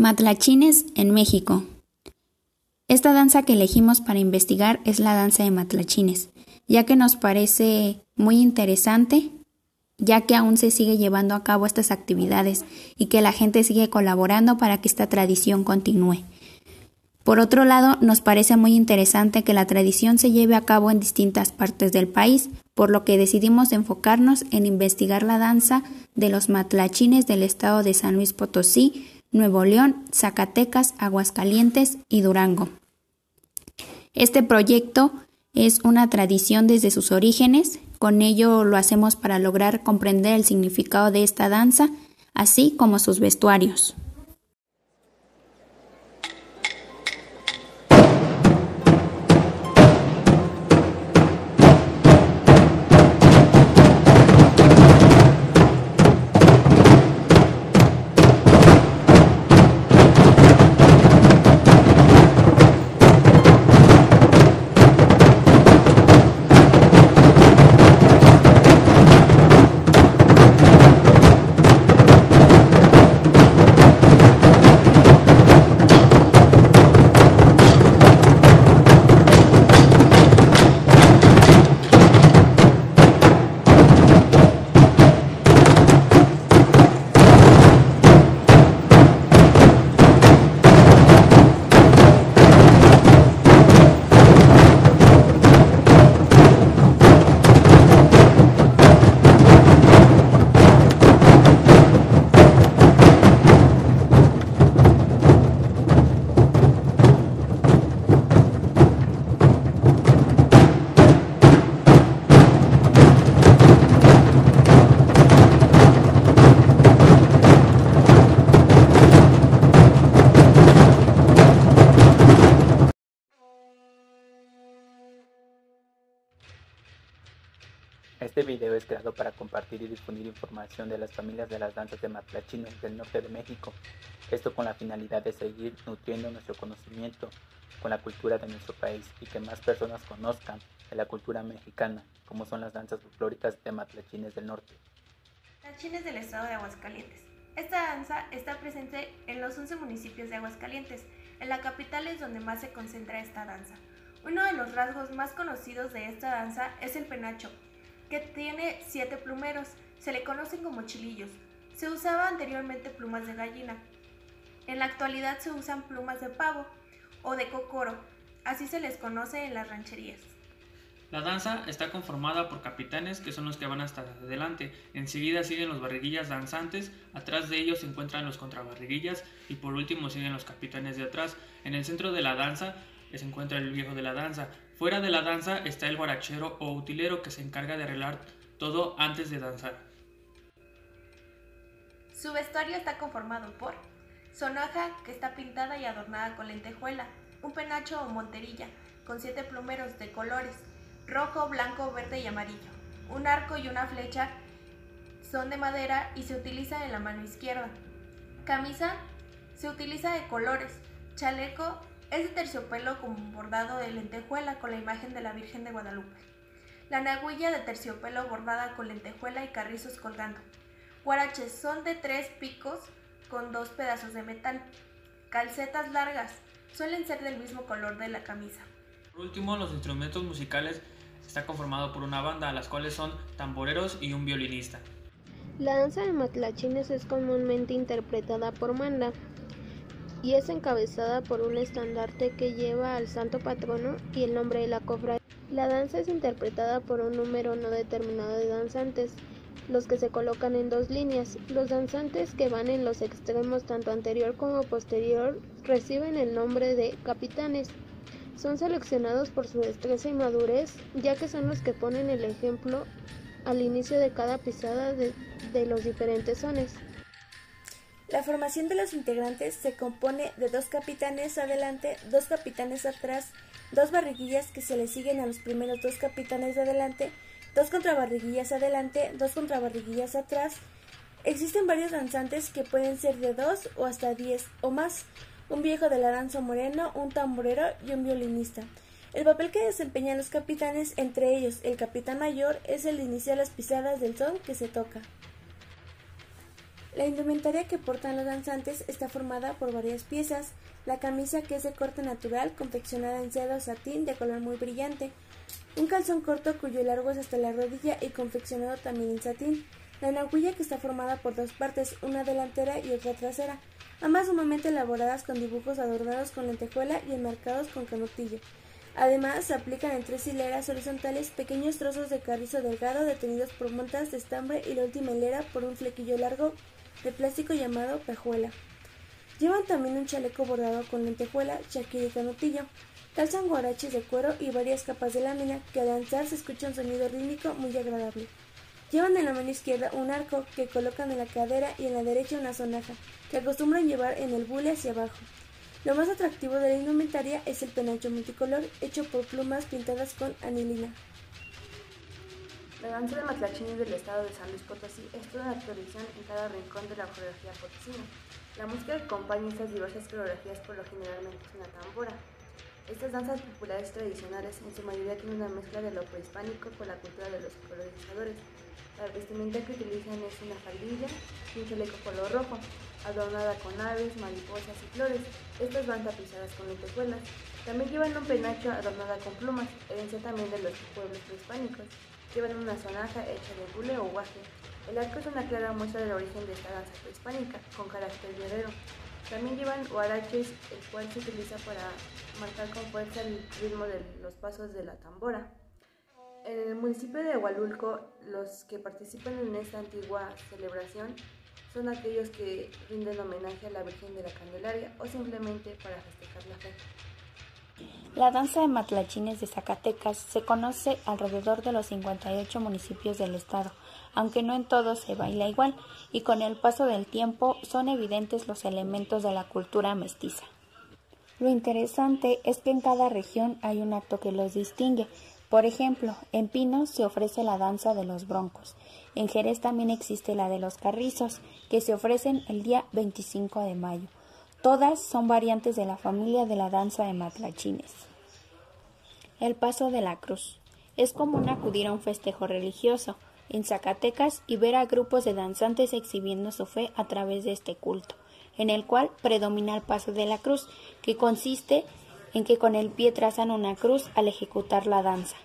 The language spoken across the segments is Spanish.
Matlachines en México. Esta danza que elegimos para investigar es la danza de matlachines, ya que nos parece muy interesante, ya que aún se sigue llevando a cabo estas actividades y que la gente sigue colaborando para que esta tradición continúe. Por otro lado, nos parece muy interesante que la tradición se lleve a cabo en distintas partes del país, por lo que decidimos enfocarnos en investigar la danza de los matlachines del estado de San Luis Potosí, Nuevo León, Zacatecas, Aguascalientes y Durango. Este proyecto es una tradición desde sus orígenes, con ello lo hacemos para lograr comprender el significado de esta danza, así como sus vestuarios. Este video es creado para compartir y difundir información de las familias de las danzas de matlachines del norte de México, esto con la finalidad de seguir nutriendo nuestro conocimiento con la cultura de nuestro país y que más personas conozcan de la cultura mexicana, como son las danzas folclóricas de matlachines del norte. Matlachines del estado de Aguascalientes. Esta danza está presente en los 11 municipios de Aguascalientes. En la capital es donde más se concentra esta danza. Uno de los rasgos más conocidos de esta danza es el penacho, que tiene siete plumeros. Se le conocen como chilillos. Se usaba anteriormente plumas de gallina. En la actualidad se usan plumas de pavo o de cocoro. Así se les conoce en las rancherías. La danza está conformada por capitanes que son los que van hasta adelante. Enseguida siguen los barriguillas danzantes, atrás de ellos se encuentran los contrabarriguillas y por último siguen los capitanes de atrás. En el centro de la danza se encuentra el viejo de la danza. Fuera de la danza está el guarachero o utilero que se encarga de arreglar todo antes de danzar. Su vestuario está conformado por sonaja que está pintada y adornada con lentejuela, un penacho o monterilla con siete plumeros de colores, rojo, blanco, verde y amarillo. Un arco y una flecha son de madera y se utiliza en la mano izquierda. Camisa se utiliza de colores, chaleco es de terciopelo con bordado de lentejuela con la imagen de la Virgen de Guadalupe. La naguilla de terciopelo bordada con lentejuela y carrizos colgando. Guaraches son de tres picos con dos pedazos de metal. Calcetas largas suelen ser del mismo color de la camisa. Por último, los instrumentos musicales está conformado por una banda, las cuales son tamboreros y un violinista. La danza de matlachines es comúnmente interpretada por manda, y es encabezada por un estandarte que lleva al santo patrono y el nombre de la cofradía. La danza es interpretada por un número no determinado de danzantes, los que se colocan en dos líneas. Los danzantes que van en los extremos tanto anterior como posterior reciben el nombre de capitanes. Son seleccionados por su destreza y madurez, ya que son los que ponen el ejemplo al inicio de cada pisada de, de los diferentes sones. La formación de los integrantes se compone de dos capitanes adelante, dos capitanes atrás, dos barriguillas que se le siguen a los primeros dos capitanes de adelante, dos contrabarriguillas adelante, dos contrabarriguillas atrás. Existen varios danzantes que pueden ser de dos o hasta diez o más, un viejo de la moreno, un tamborero y un violinista. El papel que desempeñan los capitanes, entre ellos el capitán mayor, es el de iniciar las pisadas del son que se toca. La indumentaria que portan los danzantes está formada por varias piezas. La camisa que es de corte natural, confeccionada en seda o satín de color muy brillante. Un calzón corto cuyo largo es hasta la rodilla y confeccionado también en satín. La naguilla que está formada por dos partes, una delantera y otra trasera, ambas sumamente elaboradas con dibujos adornados con lentejuela y enmarcados con canutillo. Además, se aplican en tres hileras horizontales pequeños trozos de carrizo delgado detenidos por montas de estambre y la última hilera por un flequillo largo de plástico llamado pejuela. Llevan también un chaleco bordado con lentejuela, chaquilla y canutillo. Calzan guaraches de cuero y varias capas de lámina que al danzar se escucha un sonido rítmico muy agradable. Llevan en la mano izquierda un arco que colocan en la cadera y en la derecha una sonaja que acostumbran llevar en el bule hacia abajo. Lo más atractivo de la indumentaria es el penacho multicolor hecho por plumas pintadas con anilina. La danza de matlachines del estado de San Luis Potosí es toda una tradición en cada rincón de la coreografía potosina. La música que acompaña estas diversas coreografías por lo generalmente es una tambora. Estas danzas populares tradicionales en su mayoría tienen una mezcla de lo prehispánico con la cultura de los colonizadores. La vestimenta que utilizan es una faldilla y un chaleco color rojo, adornada con aves, mariposas y flores. Estas van tapizadas con lentejuelas. También llevan un penacho adornada con plumas, herencia también de los pueblos prehispánicos. Llevan una sonaja hecha de bule o guaje. El arco es una clara muestra del origen de esta danza prehispánica, con carácter guerrero. También llevan huaraches, el cual se utiliza para marcar con fuerza el ritmo de los pasos de la tambora. En el municipio de Hualulco, los que participan en esta antigua celebración son aquellos que rinden homenaje a la Virgen de la Candelaria o simplemente para festejar la fe. La danza de matlachines de Zacatecas se conoce alrededor de los 58 municipios del estado, aunque no en todos se baila igual, y con el paso del tiempo son evidentes los elementos de la cultura mestiza. Lo interesante es que en cada región hay un acto que los distingue. Por ejemplo, en Pino se ofrece la danza de los broncos. En Jerez también existe la de los carrizos, que se ofrecen el día 25 de mayo. Todas son variantes de la familia de la danza de matlachines. El paso de la cruz. Es común acudir a un festejo religioso en Zacatecas y ver a grupos de danzantes exhibiendo su fe a través de este culto, en el cual predomina el paso de la cruz, que consiste en que con el pie trazan una cruz al ejecutar la danza.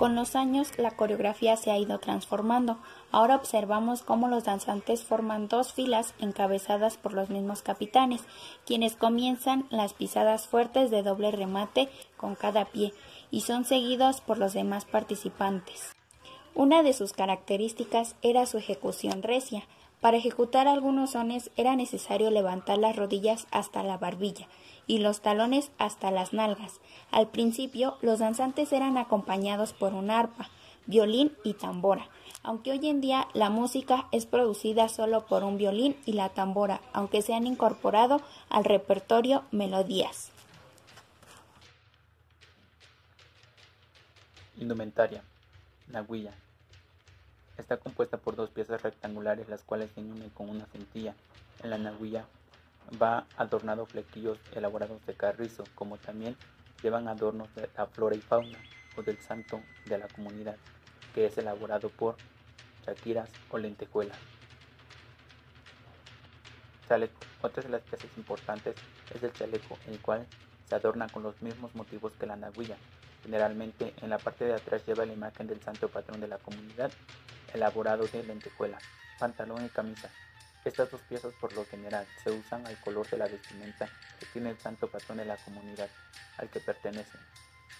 Con los años la coreografía se ha ido transformando. Ahora observamos cómo los danzantes forman dos filas encabezadas por los mismos capitanes, quienes comienzan las pisadas fuertes de doble remate con cada pie y son seguidos por los demás participantes. Una de sus características era su ejecución recia. Para ejecutar algunos sones era necesario levantar las rodillas hasta la barbilla y los talones hasta las nalgas. Al principio, los danzantes eran acompañados por un arpa, violín y tambora, aunque hoy en día la música es producida solo por un violín y la tambora, aunque se han incorporado al repertorio melodías. Indumentaria. Naguilla. Está compuesta por dos piezas rectangulares las cuales se unen con una cintilla. En la naguilla va adornado flequillos elaborados de carrizo, como también llevan adornos de la flora y fauna o del santo de la comunidad, que es elaborado por chaquiras o lentejuelas. Chaleco. Otra de las piezas importantes es el chaleco, el cual se adorna con los mismos motivos que la naguilla. Generalmente en la parte de atrás lleva la imagen del santo patrón de la comunidad, elaborado de lentejuelas, pantalón y camisa. Estas dos piezas por lo general se usan al color de la vestimenta que tiene el santo patrón de la comunidad al que pertenecen.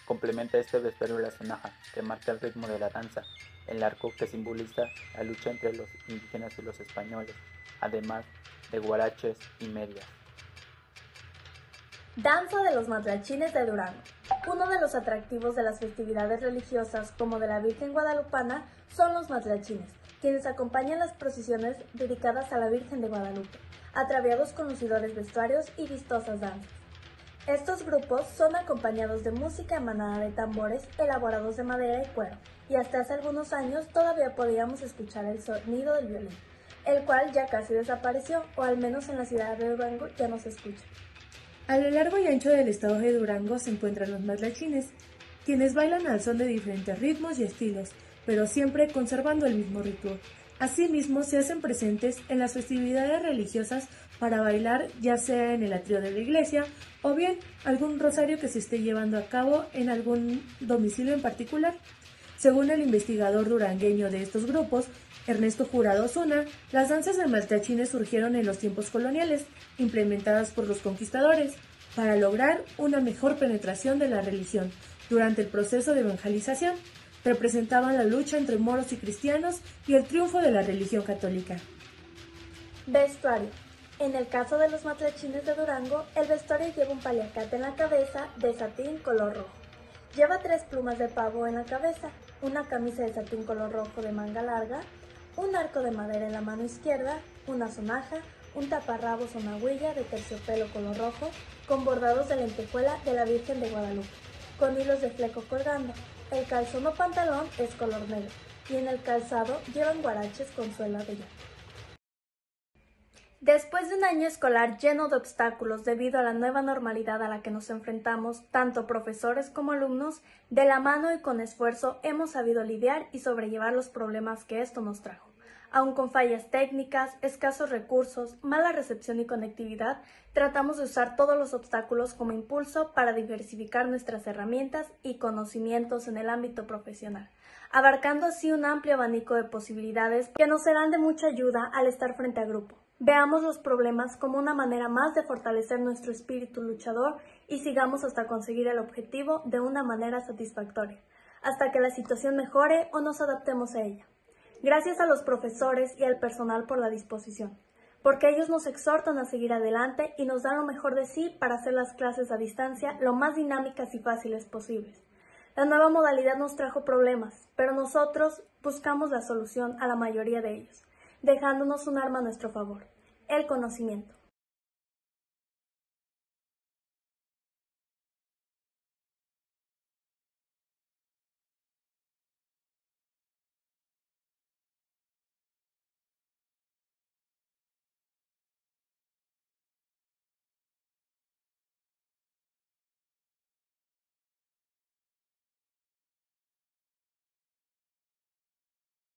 Complementa este vestuario la sonaja, que marca el ritmo de la danza, el arco que simboliza la lucha entre los indígenas y los españoles, además de guaraches y medias. Danza de los matrachines de Durango. Uno de los atractivos de las festividades religiosas como de la Virgen Guadalupana son los matrachines, quienes acompañan las procesiones dedicadas a la Virgen de Guadalupe, atraviados con lucidores vestuarios y vistosas danzas. Estos grupos son acompañados de música emanada de tambores elaborados de madera y cuero, y hasta hace algunos años todavía podíamos escuchar el sonido del violín, el cual ya casi desapareció, o al menos en la ciudad de Durango ya no se escucha. A lo largo y ancho del estado de Durango se encuentran los matlachines, quienes bailan al son de diferentes ritmos y estilos, pero siempre conservando el mismo ritual, Asimismo, se hacen presentes en las festividades religiosas para bailar, ya sea en el atrio de la iglesia o bien algún rosario que se esté llevando a cabo en algún domicilio en particular. Según el investigador durangueño de estos grupos, Ernesto Jurado Zuna, las danzas de maltachines surgieron en los tiempos coloniales, implementadas por los conquistadores, para lograr una mejor penetración de la religión durante el proceso de evangelización. Representaban la lucha entre moros y cristianos y el triunfo de la religión católica. Vestuario. En el caso de los matlachines de Durango, el vestuario lleva un paliacate en la cabeza de satín color rojo. Lleva tres plumas de pavo en la cabeza, una camisa de satín color rojo de manga larga, un arco de madera en la mano izquierda, una sonaja, un taparrabos o huella de terciopelo color rojo, con bordados de lentejuela de la Virgen de Guadalupe, con hilos de fleco colgando. El calzón o pantalón es color negro, y en el calzado llevan guaraches con suela de llanta. Después de un año escolar lleno de obstáculos debido a la nueva normalidad a la que nos enfrentamos, tanto profesores como alumnos, de la mano y con esfuerzo hemos sabido lidiar y sobrellevar los problemas que esto nos trajo. Aun con fallas técnicas, escasos recursos, mala recepción y conectividad, tratamos de usar todos los obstáculos como impulso para diversificar nuestras herramientas y conocimientos en el ámbito profesional, abarcando así un amplio abanico de posibilidades que nos serán de mucha ayuda al estar frente a grupo. Veamos los problemas como una manera más de fortalecer nuestro espíritu luchador y sigamos hasta conseguir el objetivo de una manera satisfactoria, hasta que la situación mejore o nos adaptemos a ella. Gracias a los profesores y al personal por la disposición, porque ellos nos exhortan a seguir adelante y nos dan lo mejor de sí para hacer las clases a distancia lo más dinámicas y fáciles posibles. La nueva modalidad nos trajo problemas, pero nosotros buscamos la solución a la mayoría de ellos, dejándonos un arma a nuestro favor, el conocimiento.